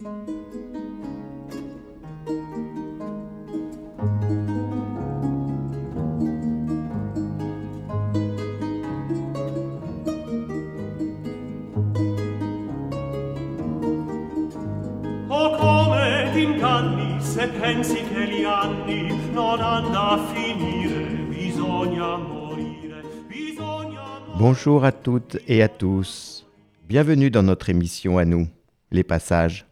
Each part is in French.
Se non. Bonjour à toutes et à tous. Bienvenue dans notre émission à nous, Les Passages.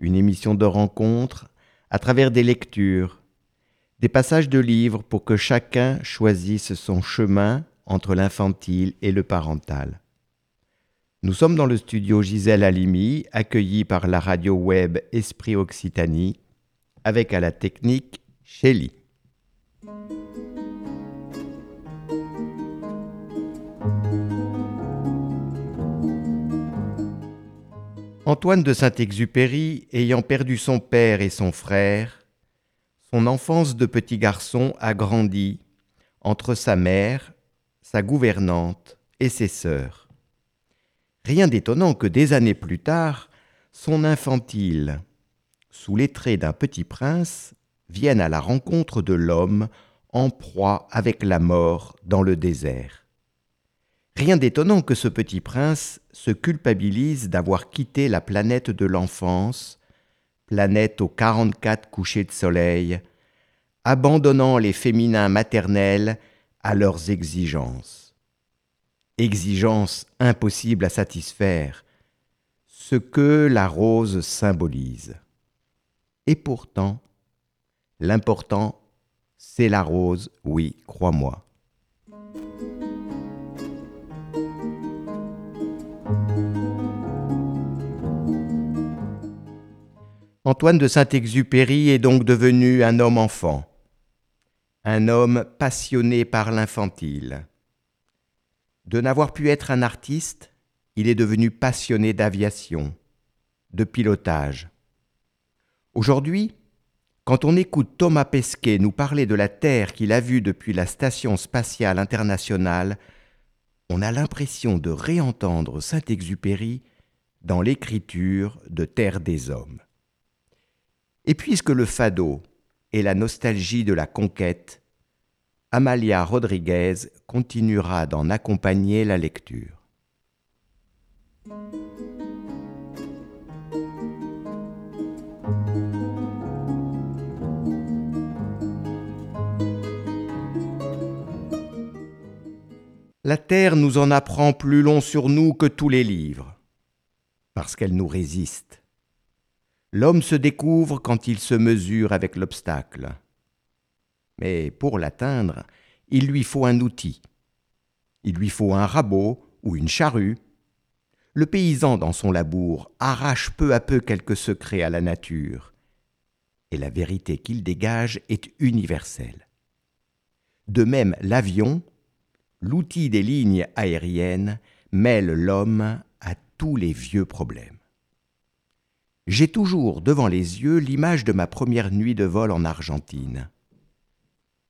Une émission de rencontre à travers des lectures, des passages de livres pour que chacun choisisse son chemin entre l'infantile et le parental. Nous sommes dans le studio Gisèle Halimi, accueilli par la radio web Esprit Occitanie, avec à la technique Shelly. Antoine de Saint-Exupéry, ayant perdu son père et son frère, son enfance de petit garçon a grandi entre sa mère, sa gouvernante et ses sœurs. Rien d'étonnant que des années plus tard, son infantile, sous les traits d'un petit prince, vienne à la rencontre de l'homme en proie avec la mort dans le désert. Rien d'étonnant que ce petit prince se culpabilise d'avoir quitté la planète de l'enfance, planète aux 44 couchers de soleil, abandonnant les féminins maternels à leurs exigences. Exigences impossibles à satisfaire, ce que la rose symbolise. Et pourtant, l'important, c'est la rose, oui, crois-moi. Antoine de Saint-Exupéry est donc devenu un homme enfant, un homme passionné par l'infantile. De n'avoir pu être un artiste, il est devenu passionné d'aviation, de pilotage. Aujourd'hui, quand on écoute Thomas Pesquet nous parler de la Terre qu'il a vue depuis la Station spatiale internationale, on a l'impression de réentendre Saint-Exupéry dans l'écriture de Terre des Hommes. Et puisque le fado est la nostalgie de la conquête, Amalia Rodriguez continuera d'en accompagner la lecture. La terre nous en apprend plus long sur nous que tous les livres, parce qu'elle nous résiste. L'homme se découvre quand il se mesure avec l'obstacle. Mais pour l'atteindre, il lui faut un outil. Il lui faut un rabot ou une charrue. Le paysan dans son labour arrache peu à peu quelques secrets à la nature, et la vérité qu'il dégage est universelle. De même, l'avion, l'outil des lignes aériennes, mêle l'homme à tous les vieux problèmes. J'ai toujours devant les yeux l'image de ma première nuit de vol en Argentine.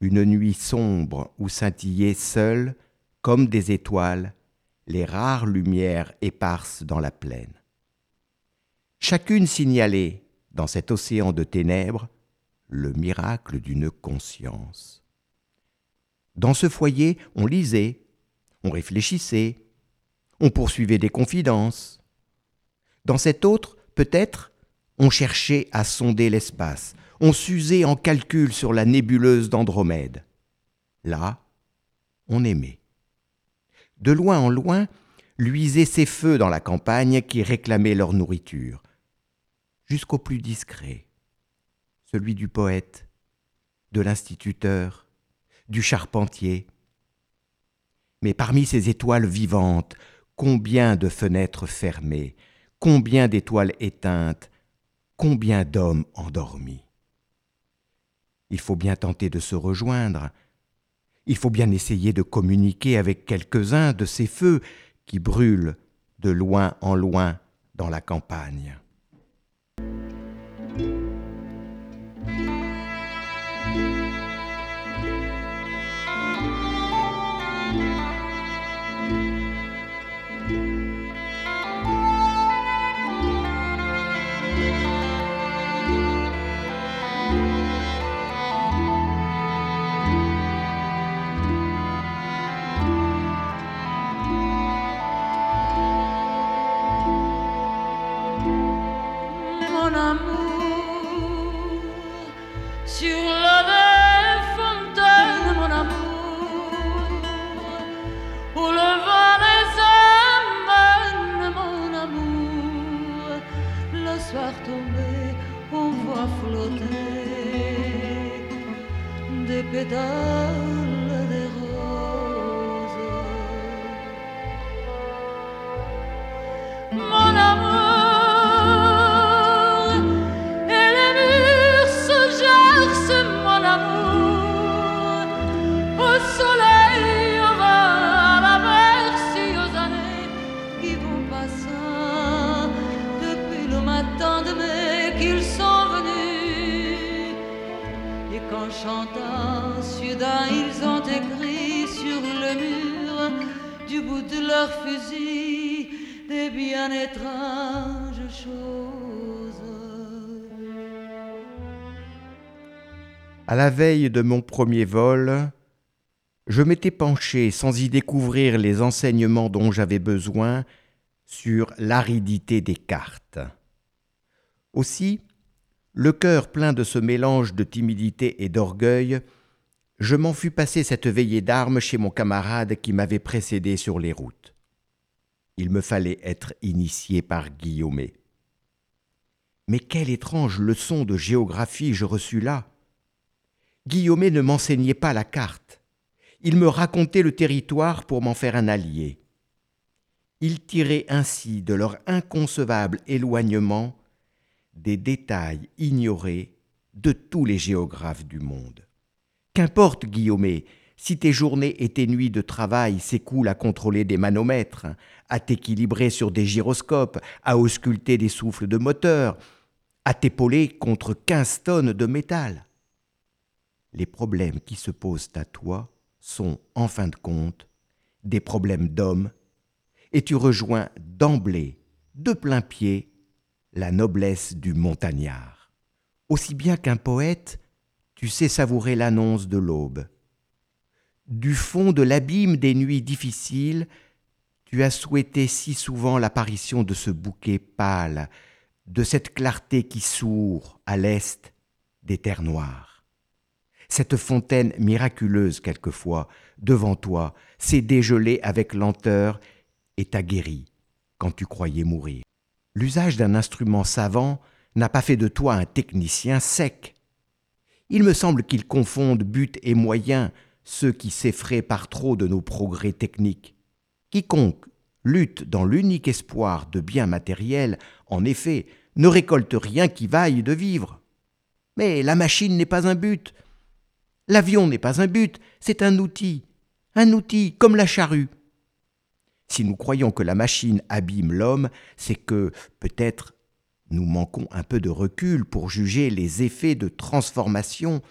Une nuit sombre où scintillaient seules, comme des étoiles, les rares lumières éparses dans la plaine. Chacune signalait, dans cet océan de ténèbres, le miracle d'une conscience. Dans ce foyer, on lisait, on réfléchissait, on poursuivait des confidences. Dans cet autre, peut-être, on cherchait à sonder l'espace, on s'usait en calcul sur la nébuleuse d'Andromède. Là, on aimait. De loin en loin, luisaient ces feux dans la campagne qui réclamaient leur nourriture, jusqu'au plus discret, celui du poète, de l'instituteur, du charpentier. Mais parmi ces étoiles vivantes, combien de fenêtres fermées, combien d'étoiles éteintes, combien d'hommes endormis. Il faut bien tenter de se rejoindre, il faut bien essayer de communiquer avec quelques-uns de ces feux qui brûlent de loin en loin dans la campagne. Veille de mon premier vol, je m'étais penché sans y découvrir les enseignements dont j'avais besoin sur l'aridité des cartes. Aussi, le cœur plein de ce mélange de timidité et d'orgueil, je m'en fus passer cette veillée d'armes chez mon camarade qui m'avait précédé sur les routes. Il me fallait être initié par Guillaumet. Mais quelle étrange leçon de géographie je reçus là. Guillaumet ne m'enseignait pas la carte. Il me racontait le territoire pour m'en faire un allié. Il tirait ainsi de leur inconcevable éloignement des détails ignorés de tous les géographes du monde. Qu'importe, Guillaumet, si tes journées et tes nuits de travail s'écoulent à contrôler des manomètres, à t'équilibrer sur des gyroscopes, à ausculter des souffles de moteur, à t'épauler contre quinze tonnes de métal. Les problèmes qui se posent à toi sont, en fin de compte, des problèmes d'hommes, et tu rejoins d'emblée, de plein pied, la noblesse du montagnard. Aussi bien qu'un poète, tu sais savourer l'annonce de l'aube. Du fond de l'abîme des nuits difficiles, tu as souhaité si souvent l'apparition de ce bouquet pâle, de cette clarté qui sourd à l'est des terres noires. Cette fontaine miraculeuse quelquefois, devant toi, s'est dégelée avec lenteur et t'a guéri quand tu croyais mourir. L'usage d'un instrument savant n'a pas fait de toi un technicien sec. Il me semble qu'ils confondent but et moyen, ceux qui s'effraient par trop de nos progrès techniques. Quiconque lutte dans l'unique espoir de biens matériels, en effet, ne récolte rien qui vaille de vivre. Mais la machine n'est pas un but. L'avion n'est pas un but, c'est un outil. Un outil comme la charrue. Si nous croyons que la machine abîme l'homme, c'est que, peut-être, nous manquons un peu de recul pour juger les effets de transformation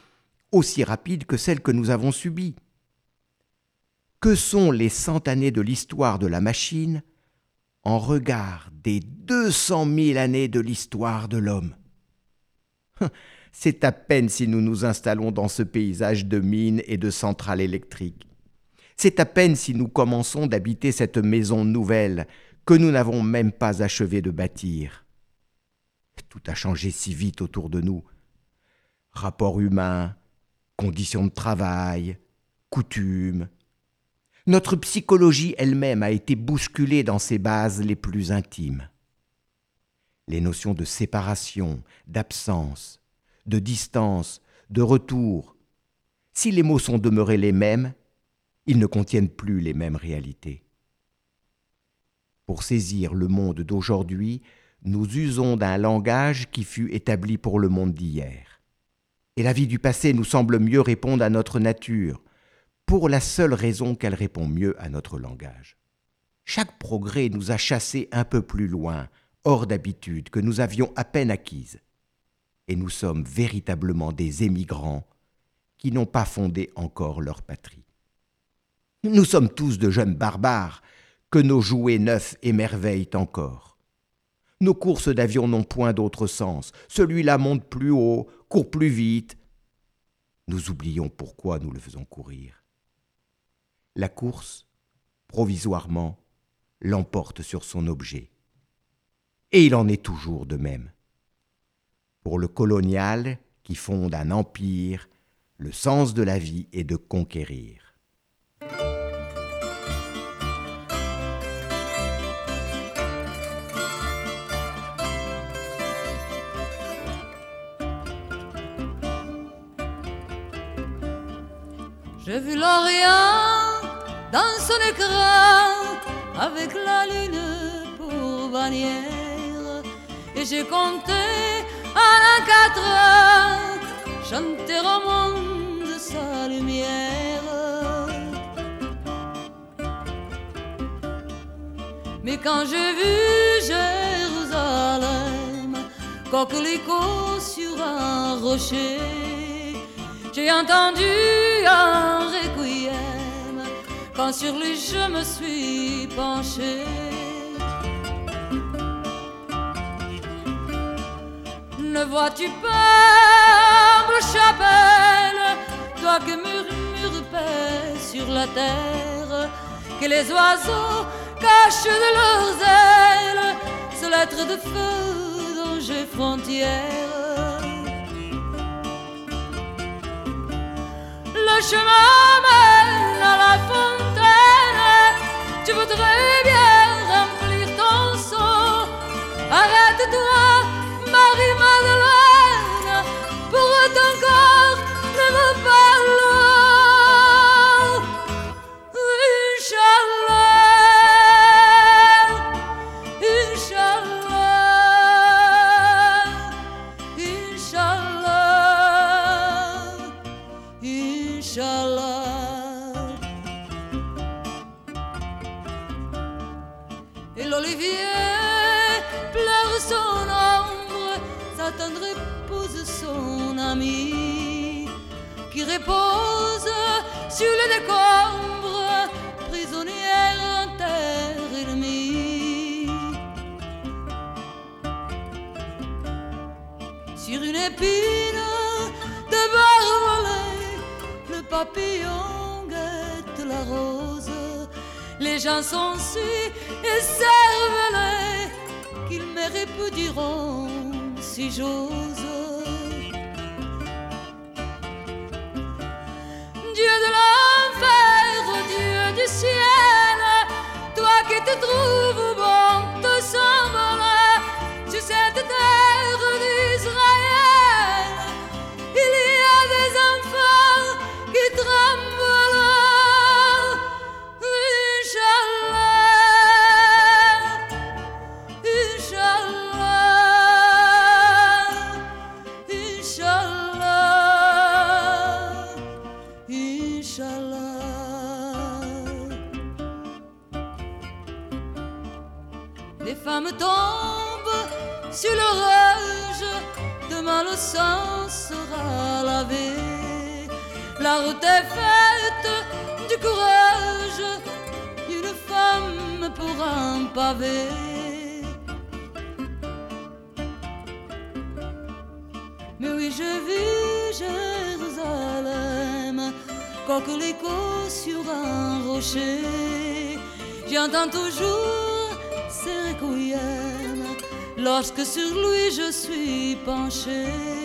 aussi rapides que celles que nous avons subies. Que sont les cent années de l'histoire de la machine en regard des deux cent mille années de l'histoire de l'homme? C'est à peine si nous nous installons dans ce paysage de mines et de centrales électriques. C'est à peine si nous commençons d'habiter cette maison nouvelle que nous n'avons même pas achevé de bâtir. Tout a changé si vite autour de nous. Rapports humains, conditions de travail, coutumes. Notre psychologie elle-même a été bousculée dans ses bases les plus intimes. Les notions de séparation, d'absence, de distance, de retour, si les mots sont demeurés les mêmes, ils ne contiennent plus les mêmes réalités. Pour saisir le monde d'aujourd'hui, nous usons d'un langage qui fut établi pour le monde d'hier. Et la vie du passé nous semble mieux répondre à notre nature, pour la seule raison qu'elle répond mieux à notre langage. Chaque progrès nous a chassés un peu plus loin, hors d'habitude, que nous avions à peine acquise. Et nous sommes véritablement des émigrants qui n'ont pas fondé encore leur patrie. Nous sommes tous de jeunes barbares, que nos jouets neufs émerveillent encore. Nos courses d'avion n'ont point d'autre sens. Celui-là monte plus haut, court plus vite. Nous oublions pourquoi nous le faisons courir. La course, provisoirement, l'emporte sur son objet. Et il en est toujours de même pour le colonial qui fonde un empire, le sens de la vie est de conquérir. J'ai vu l'Orient dans son écran avec la lune pour bannière et j'ai compté en un quatre heures chanter au monde sa lumière. Mais quand j'ai vu Jérusalem, coquelicot sur un rocher, j'ai entendu un requiem quand sur lui je me suis penché. Ne vois-tu pas, ma chapelle, toi que murmure paix sur la terre, que les oiseaux cachent de leurs ailes ce lettre de feu dont j'ai frontière. Le chemin papillon guette la rose. Les gens sont si écervelés qu'ils me répudieront si j'ose. Le sang sera lavé. La route est faite du courage d'une femme pour un pavé. Mais oui, je vis Jérusalem, coquelicot sur un rocher. J'entends toujours lorsque sur lui je suis penché.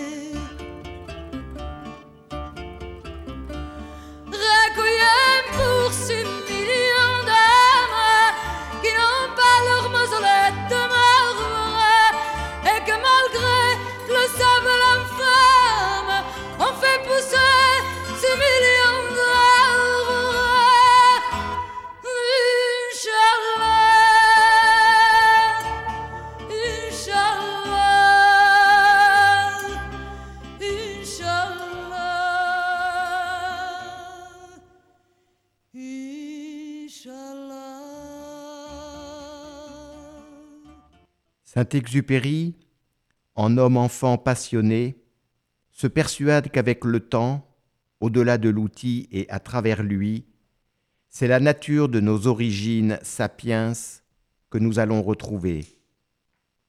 Saint-Exupéry, en homme-enfant passionné, se persuade qu'avec le temps, au-delà de l'outil et à travers lui, c'est la nature de nos origines sapiens que nous allons retrouver,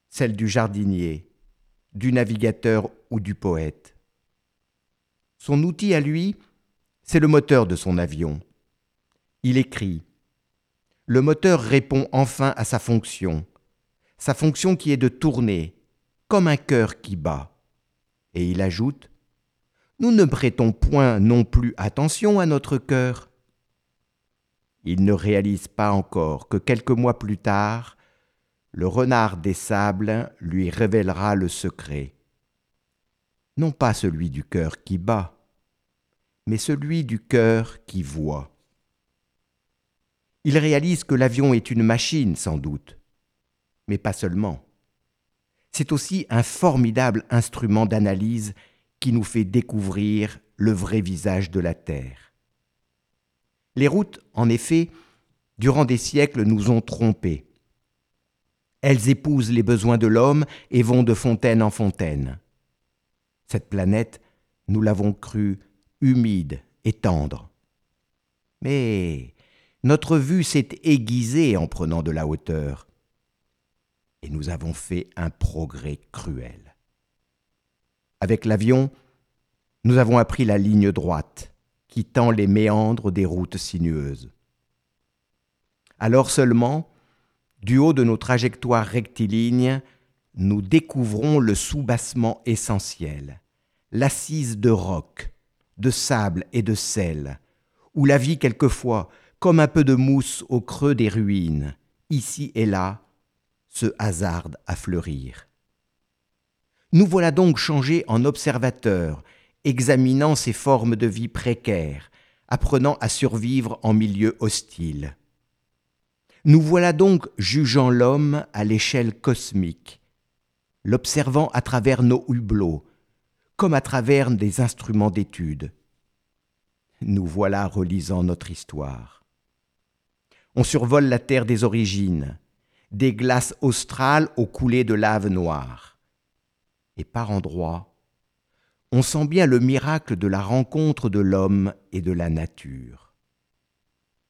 celle du jardinier, du navigateur ou du poète. Son outil à lui, c'est le moteur de son avion. Il écrit. Le moteur répond enfin à sa fonction, sa fonction qui est de tourner, comme un cœur qui bat. Et il ajoute, Nous ne prêtons point non plus attention à notre cœur. Il ne réalise pas encore que quelques mois plus tard, le renard des sables lui révélera le secret. Non pas celui du cœur qui bat, mais celui du cœur qui voit. Il réalise que l'avion est une machine, sans doute, mais pas seulement. C'est aussi un formidable instrument d'analyse qui nous fait découvrir le vrai visage de la Terre. Les routes, en effet, durant des siècles nous ont trompés. Elles épousent les besoins de l'homme et vont de fontaine en fontaine. Cette planète, nous l'avons crue humide et tendre. Mais notre vue s'est aiguisée en prenant de la hauteur, nous avons fait un progrès cruel. Avec l'avion, nous avons appris la ligne droite, qui tend les méandres des routes sinueuses. Alors seulement, du haut de nos trajectoires rectilignes, nous découvrons le soubassement essentiel, l'assise de roc, de sable et de sel, où la vie quelquefois, comme un peu de mousse au creux des ruines, ici et là, se hasarde à fleurir. Nous voilà donc changés en observateurs, examinant ces formes de vie précaires, apprenant à survivre en milieu hostile. Nous voilà donc jugeant l'homme à l'échelle cosmique, l'observant à travers nos hublots, comme à travers des instruments d'étude. Nous voilà relisant notre histoire. On survole la terre des origines, des glaces australes aux coulées de lave noire. Et par endroits, on sent bien le miracle de la rencontre de l'homme et de la nature.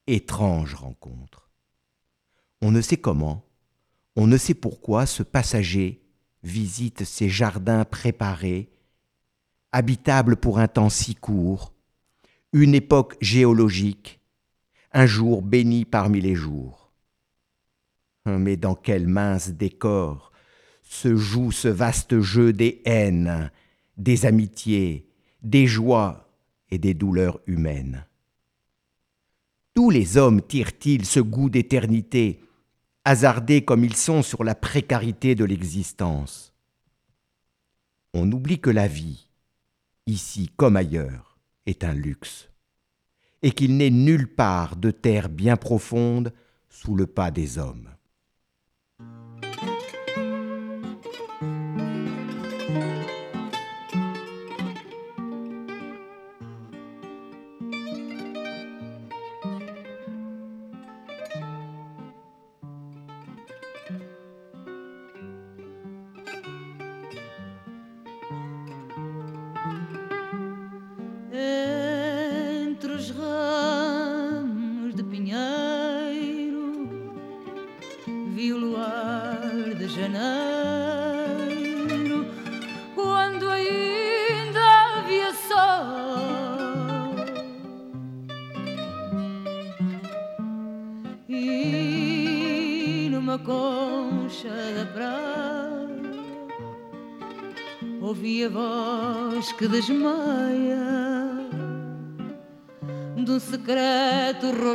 Étrange rencontre. On ne sait comment, on ne sait pourquoi ce passager visite ces jardins préparés habitable pour un temps si court, une époque géologique, un jour béni parmi les jours. Mais dans quel mince décor se joue ce vaste jeu des haines, des amitiés, des joies et des douleurs humaines. Tous les hommes tirent-ils ce goût d'éternité, hasardés comme ils sont sur la précarité de l'existence? On oublie que la vie, ici comme ailleurs, est un luxe, et qu'il n'est nulle part de terre bien profonde sous le pas des hommes.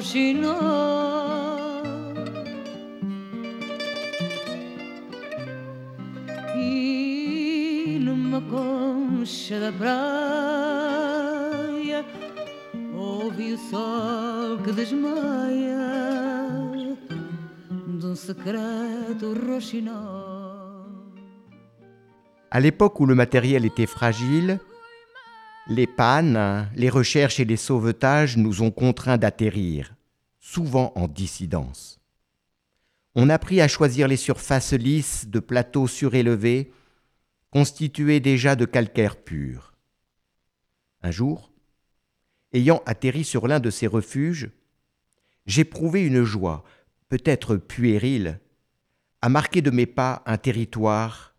Secreto roxinol e numa concha da praia ouvi o sol que desmaia À l'époque où le matériel était fragile, les pannes, les recherches et les sauvetages nous ont contraints d'atterrir, souvent en dissidence. On a appris à choisir les surfaces lisses de plateaux surélevés, constitués déjà de calcaire pur. Un jour, ayant atterri sur l'un de ces refuges, j'éprouvai une joie peut-être puéril, a marqué de mes pas un territoire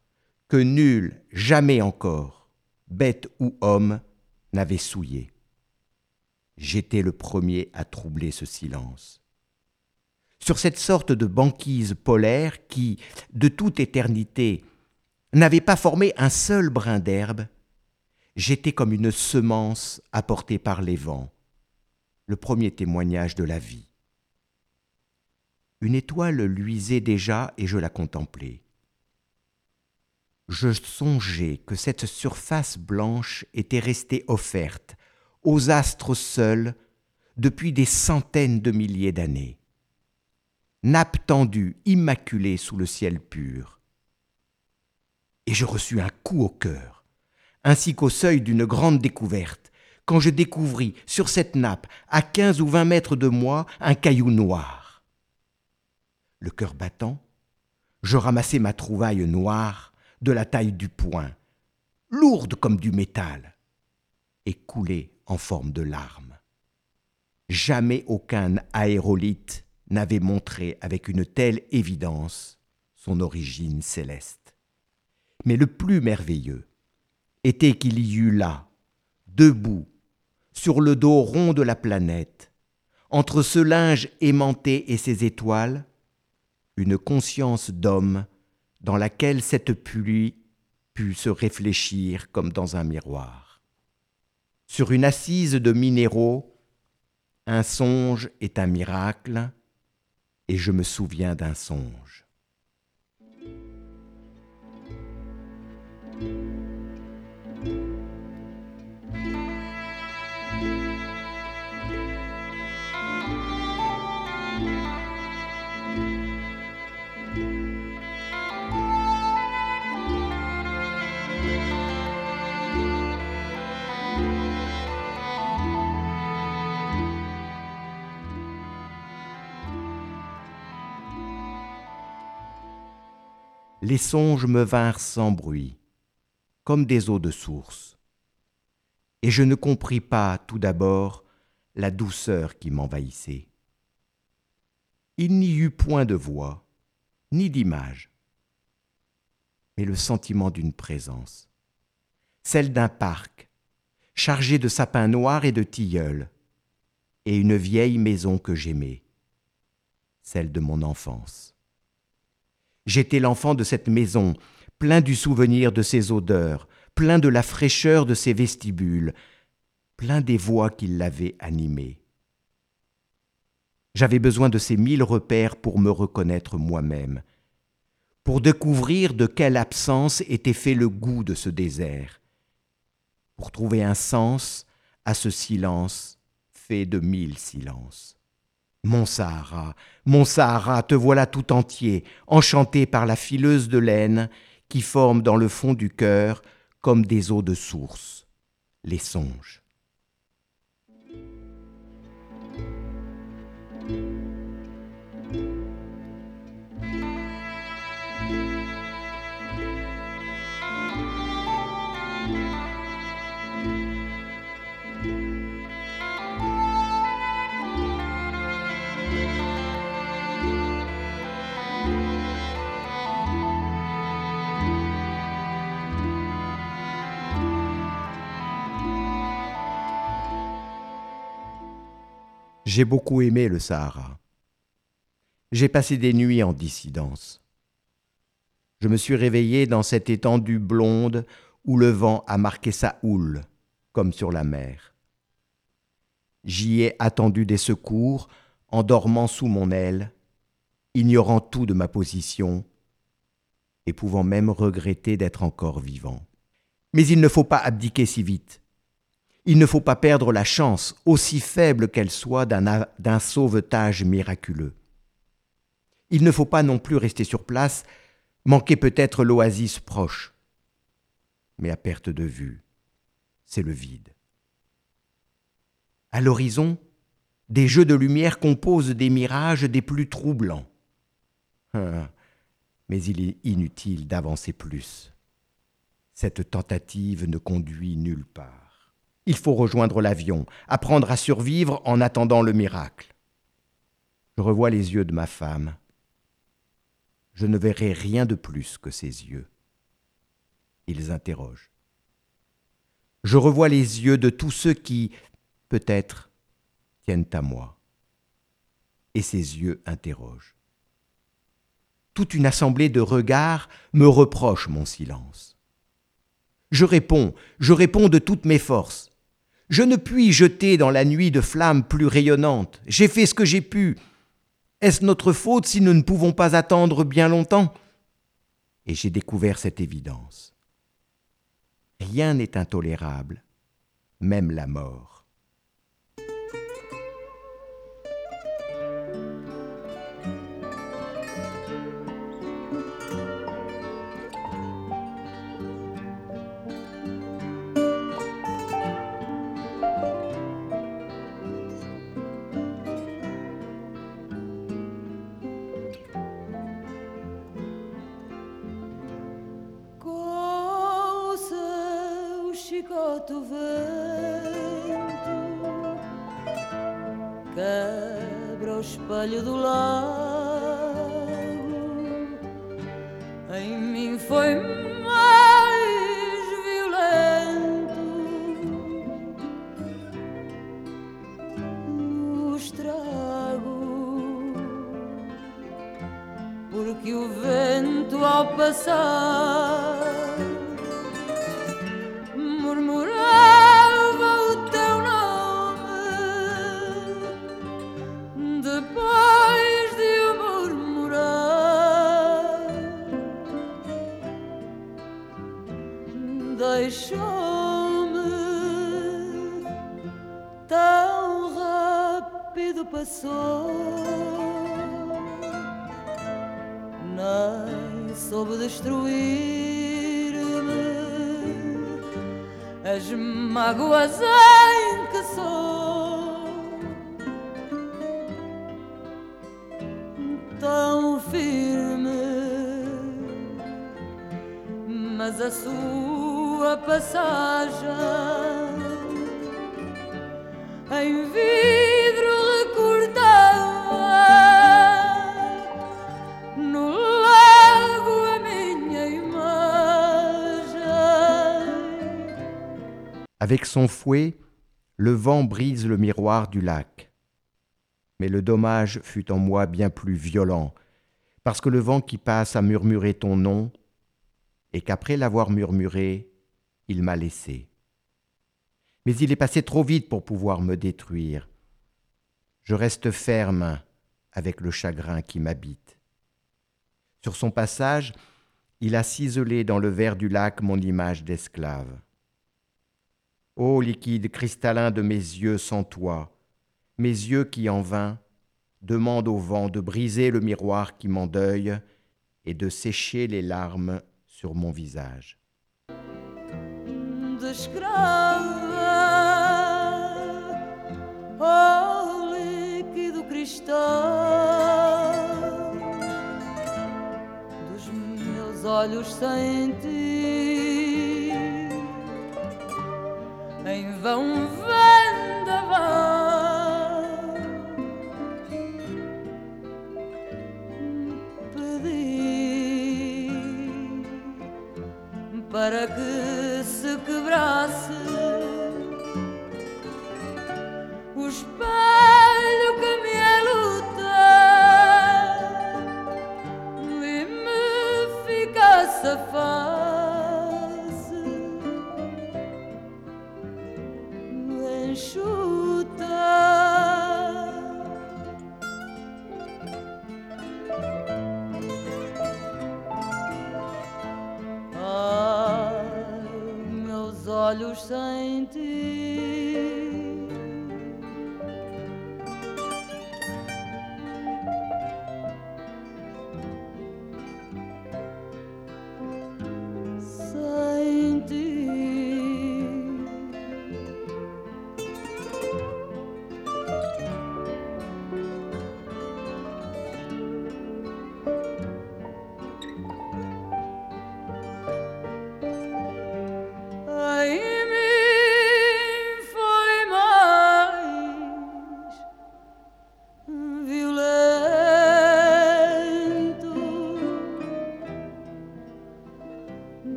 que nul, jamais encore, bête ou homme, n'avait souillé. J'étais le premier à troubler ce silence. Sur cette sorte de banquise polaire qui, de toute éternité, n'avait pas formé un seul brin d'herbe, j'étais comme une semence apportée par les vents, le premier témoignage de la vie. Une étoile luisait déjà et je la contemplais. Je songeais que cette surface blanche était restée offerte aux astres seuls, depuis des centaines de milliers d'années. Nappe tendue, immaculée sous le ciel pur. Et je reçus un coup au cœur, ainsi qu'au seuil d'une grande découverte, quand je découvris sur cette nappe, à quinze ou vingt mètres de moi, un caillou noir. Le cœur battant, je ramassai ma trouvaille noire de la taille du poing, lourde comme du métal, et coulée en forme de larmes. Jamais aucun aérolite n'avait montré avec une telle évidence son origine céleste. Mais le plus merveilleux était qu'il y eut là, debout, sur le dos rond de la planète, entre ce linge aimanté et ses étoiles, une conscience d'homme dans laquelle cette pluie put se réfléchir comme dans un miroir. Sur une assise de minéraux, un songe est un miracle, et je me souviens d'un songe. Les songes me vinrent sans bruit, comme des eaux de source. Et je ne compris pas tout d'abord la douceur qui m'envahissait. Il n'y eut point de voix, ni d'image, mais le sentiment d'une présence, celle d'un parc, chargé de sapins noirs et de tilleuls, et une vieille maison que j'aimais, celle de mon enfance. J'étais l'enfant de cette maison, plein du souvenir de ses odeurs, plein de la fraîcheur de ses vestibules, plein des voix qui l'avaient animé. J'avais besoin de ces mille repères pour me reconnaître moi-même, pour découvrir de quelle absence était fait le goût de ce désert, pour trouver un sens à ce silence fait de mille silences. Mon Sahara, mon Sahara, te voilà tout entier, enchanté par la fileuse de laine qui forme dans le fond du cœur comme des eaux de source, les songes. J'ai beaucoup aimé le Sahara. J'ai passé des nuits en dissidence. Je me suis réveillé dans cette étendue blonde où le vent a marqué sa houle, comme sur la mer. J'y ai attendu des secours en dormant sous mon aile, ignorant tout de ma position et pouvant même regretter d'être encore vivant. Mais il ne faut pas abdiquer si vite. Il ne faut pas perdre la chance, aussi faible qu'elle soit, d'un sauvetage miraculeux. Il ne faut pas non plus rester sur place, manquer peut-être l'oasis proche. Mais à perte de vue, c'est le vide. À l'horizon, des jeux de lumière composent des mirages des plus troublants. Ah, mais il est inutile d'avancer plus. Cette tentative ne conduit nulle part. Il faut rejoindre l'avion, apprendre à survivre en attendant le miracle. Je revois les yeux de ma femme. Je ne verrai rien de plus que ses yeux. Ils interrogent. Je revois les yeux de tous ceux qui, peut-être, tiennent à moi. Et ses yeux interrogent. Toute une assemblée de regards me reproche mon silence. Je réponds, je réponds de toutes mes forces. Je ne puis jeter dans la nuit de flammes plus rayonnantes. J'ai fait ce que j'ai pu. Est-ce notre faute si nous ne pouvons pas attendre bien longtemps? Et j'ai découvert cette évidence. Rien n'est intolérable, même la mort. Brota o vento, quebra o espelho do lago. As mágoas em que sou. Tão firme, mas a sua passagem em vidro Avec son fouet, le vent brise le miroir du lac. Mais le dommage fut en moi bien plus violent, parce que le vent qui passe a murmuré ton nom, et qu'après l'avoir murmuré, il m'a laissé. Mais il est passé trop vite pour pouvoir me détruire. Je reste ferme avec le chagrin qui m'habite. Sur son passage, il a ciselé dans le verre du lac mon image d'esclave. Ô liquide cristallin de mes yeux sans toi, mes yeux qui en vain demandent au vent de briser le miroir qui m'endeuille et de sécher les larmes sur mon visage.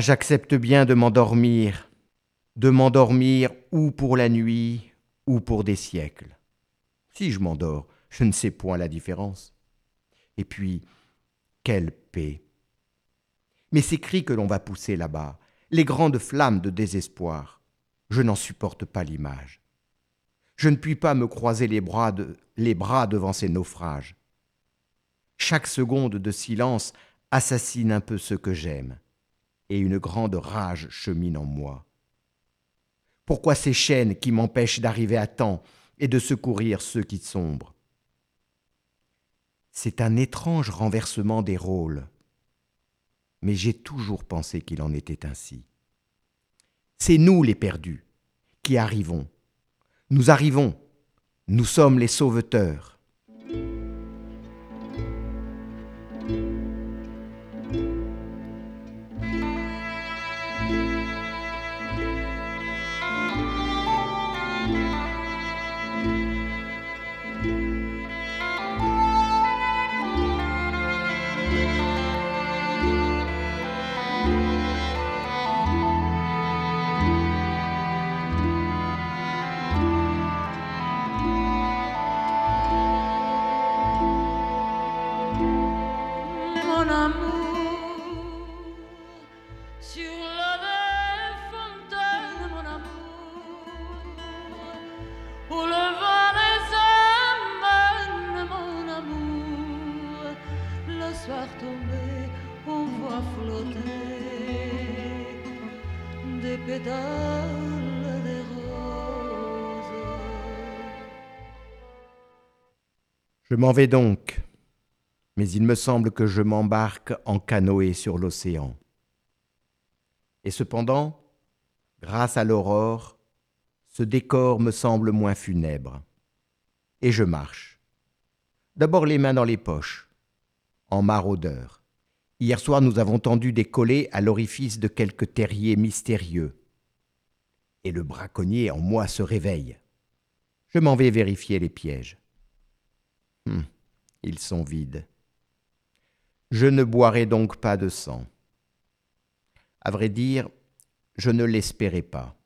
J'accepte bien de m'endormir, de m'endormir ou pour la nuit ou pour des siècles. Si je m'endors, je ne sais point la différence. Et puis, quelle paix. Mais ces cris que l'on va pousser là-bas, les grandes flammes de désespoir, je n'en supporte pas l'image. Je ne puis pas me croiser les bras, devant ces naufrages. Chaque seconde de silence assassine un peu ce que j'aime, et une grande rage chemine en moi. Pourquoi ces chaînes qui m'empêchent d'arriver à temps et de secourir ceux qui sombrent? C'est un étrange renversement des rôles, mais j'ai toujours pensé qu'il en était ainsi. C'est nous les perdus qui arrivons. Nous arrivons. Nous sommes les sauveteurs. M'en vais donc, mais il me semble que je m'embarque en canoë sur l'océan. Et cependant, grâce à l'aurore, ce décor me semble moins funèbre. Et je marche. D'abord les mains dans les poches, en maraudeur. Hier soir, nous avons tendu des collets à l'orifice de quelque terrier mystérieux. Et le braconnier en moi se réveille. Je m'en vais vérifier les pièges. Hum, ils sont vides. Je ne boirai donc pas de sang. À vrai dire, je ne l'espérais pas.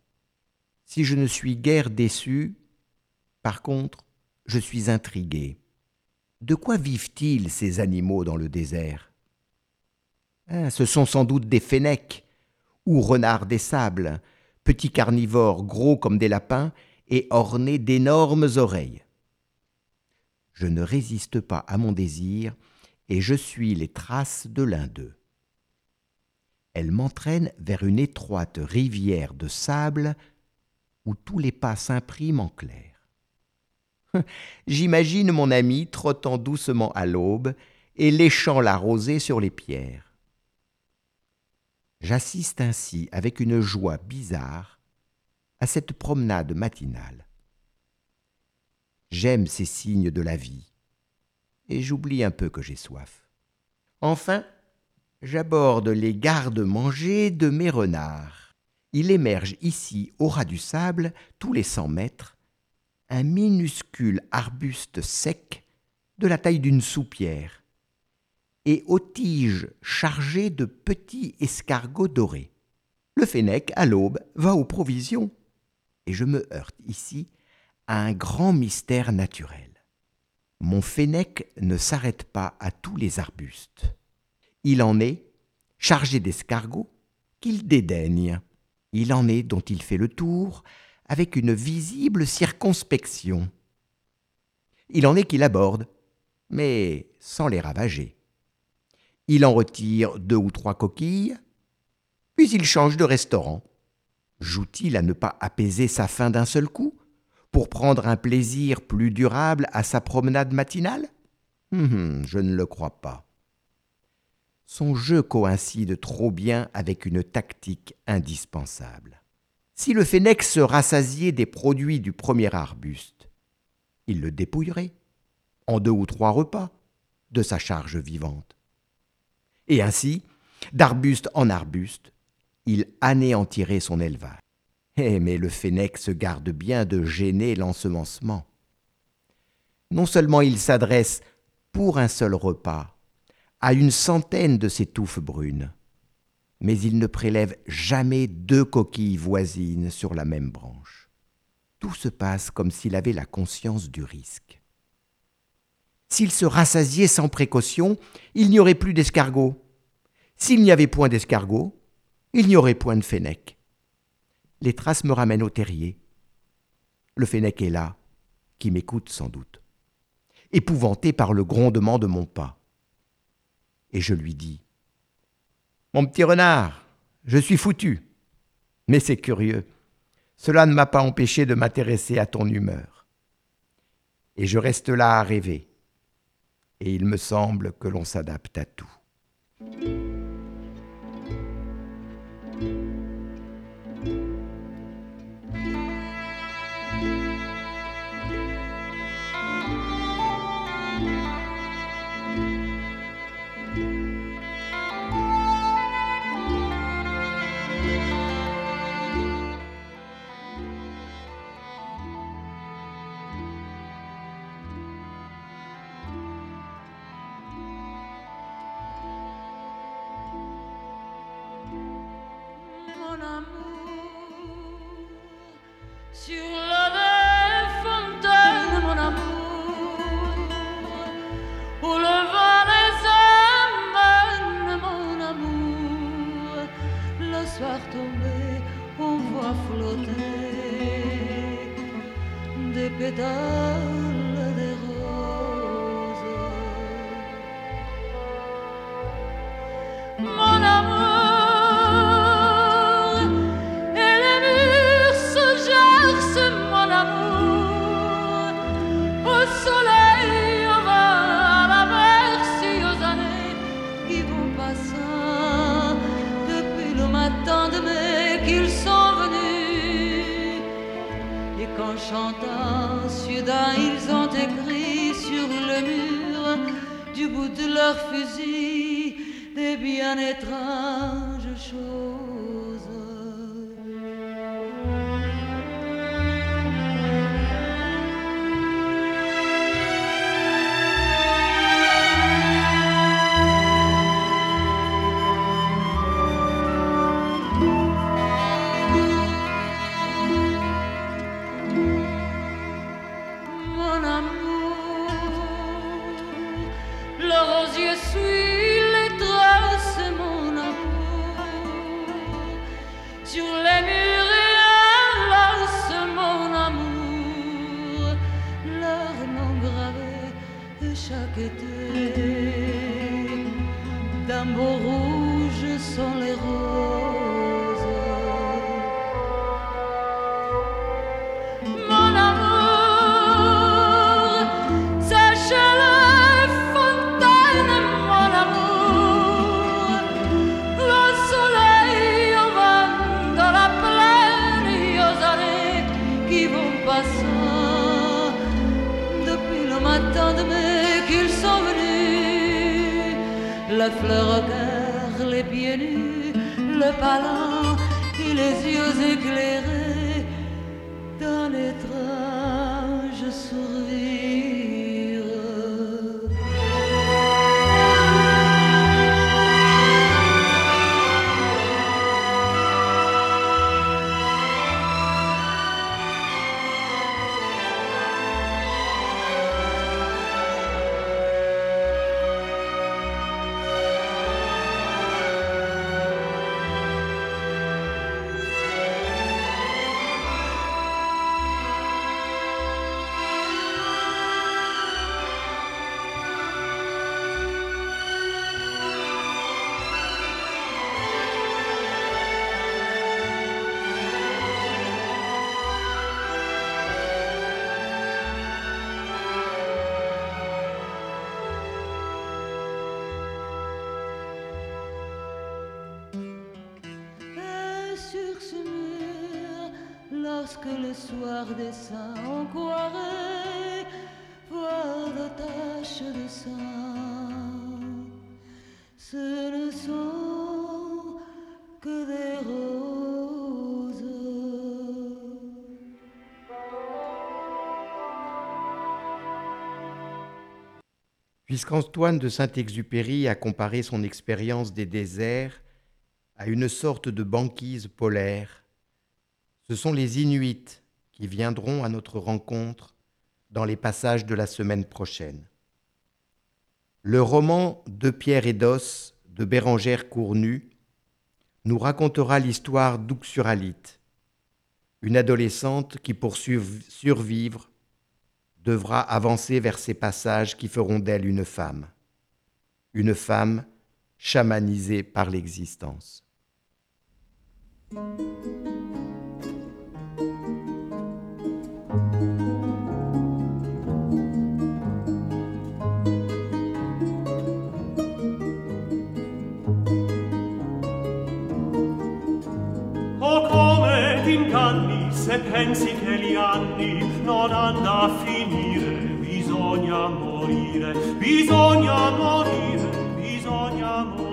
Si je ne suis guère déçu, par contre, je suis intrigué. De quoi vivent-ils ces animaux dans le désert? Ah, Ce sont sans doute des fennecs ou renards des sables, petits carnivores gros comme des lapins et ornés d'énormes oreilles je ne résiste pas à mon désir et je suis les traces de l'un d'eux. Elle m'entraîne vers une étroite rivière de sable où tous les pas s'impriment en clair. J'imagine mon ami trottant doucement à l'aube et léchant la rosée sur les pierres. J'assiste ainsi avec une joie bizarre à cette promenade matinale. J'aime ces signes de la vie. Et j'oublie un peu que j'ai soif. Enfin, j'aborde les gardes-manger de mes renards. Il émerge ici, au ras du sable, tous les cent mètres, un minuscule arbuste sec de la taille d'une soupière et aux tiges chargées de petits escargots dorés. Le fennec, à l'aube, va aux provisions. Et je me heurte ici à un grand mystère naturel. Mon fennec ne s'arrête pas à tous les arbustes. Il en est, chargé d'escargots, qu'il dédaigne. Il en est dont il fait le tour avec une visible circonspection. Il en est qu'il aborde, mais sans les ravager. Il en retire deux ou trois coquilles, puis il change de restaurant. Joue-t-il à ne pas apaiser sa faim d'un seul coup? Pour prendre un plaisir plus durable à sa promenade matinale? Hum, hum, Je ne le crois pas. Son jeu coïncide trop bien avec une tactique indispensable. Si le fennec se rassasiait des produits du premier arbuste, il le dépouillerait, en deux ou trois repas, de sa charge vivante. Et ainsi, d'arbuste en arbuste, il anéantirait son élevage. Eh, mais le fennec se garde bien de gêner l'ensemencement. Non seulement il s'adresse, pour un seul repas, à une centaine de ces touffes brunes, mais il ne prélève jamais deux coquilles voisines sur la même branche. Tout se passe comme s'il avait la conscience du risque. S'il se rassasiait sans précaution, il n'y aurait plus d'escargots. S'il n'y avait point d'escargots, il n'y aurait point de fennec les traces me ramènent au terrier. Le fennec est là, qui m'écoute sans doute, épouvanté par le grondement de mon pas. Et je lui dis Mon petit renard, je suis foutu. Mais c'est curieux, cela ne m'a pas empêché de m'intéresser à ton humeur. Et je reste là à rêver. Et il me semble que l'on s'adapte à tout. Bien étranges La fleur au cœur, les pieds nus, le palin et les yeux éclairés d'un étrange sourire. Puisqu'Antoine de Saint-Exupéry a comparé son expérience des déserts à une sorte de banquise polaire, ce sont les Inuits qui viendront à notre rencontre dans les passages de la semaine prochaine. Le roman De pierre et d'os de Bérangère Cournu nous racontera l'histoire d'Uxuralite, une adolescente qui, pour surv- survivre, devra avancer vers ces passages qui feront d'elle une femme, une femme chamanisée par l'existence. se pensi che gli anni non hanno a finire, bisogna morire, bisogna morire, bisogna morire.